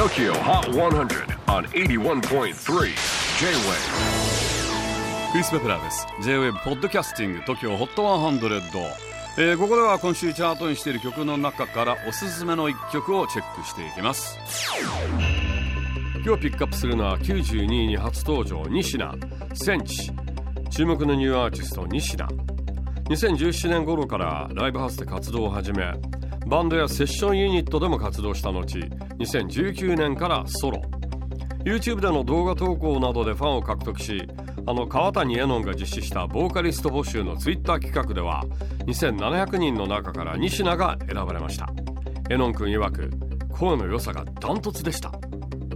TOKYO HOT 100 on 81.3 J-WAVE クリス・ベプラーです。J-WAVE ポッドキャスティング TOKYO HOT 100、えー、ここでは今週チャートにしている曲の中からおすすめの一曲をチェックしていきます。今日ピックアップするのは92位に初登場西名センチ。注目のニューアーティスト西名2017年頃からライブハウスで活動を始めバンドやセッションユニットでも活動した後2019年からソロ。YouTube での動画投稿などでファンを獲得しあの川谷絵音が実施したボーカリスト募集の Twitter 企画では2700人の中から西名が選ばれました。絵音くん曰く声の良さがダントツでした。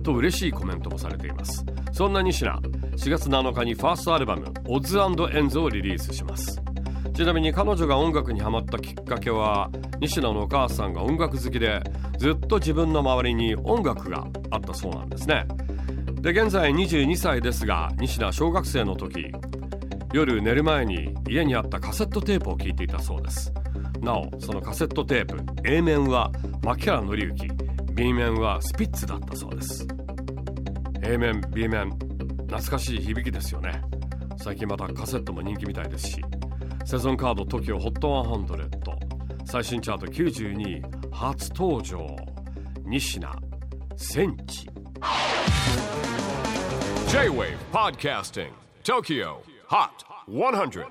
と嬉しいコメントもされています。そんな西名4月7日にファーストアルバム「オッズエンズ」をリリースします。ちなみに彼女が音楽にハマったきっかけは西野のお母さんが音楽好きでずっと自分の周りに音楽があったそうなんですね。で現在22歳ですが西田小学生の時夜寝る前に家にあったカセットテープを聴いていたそうです。なおそのカセットテープ A 面は牧原紀之 B 面はスピッツだったそうです。A 面 B 面懐かしい響きですよね。最近またカセットも人気みたいですし。セゾンカード TOKIOHOT100 最新チャート92位初登場西名センチ J-WAVE PODCASTING TOKYO HOT 100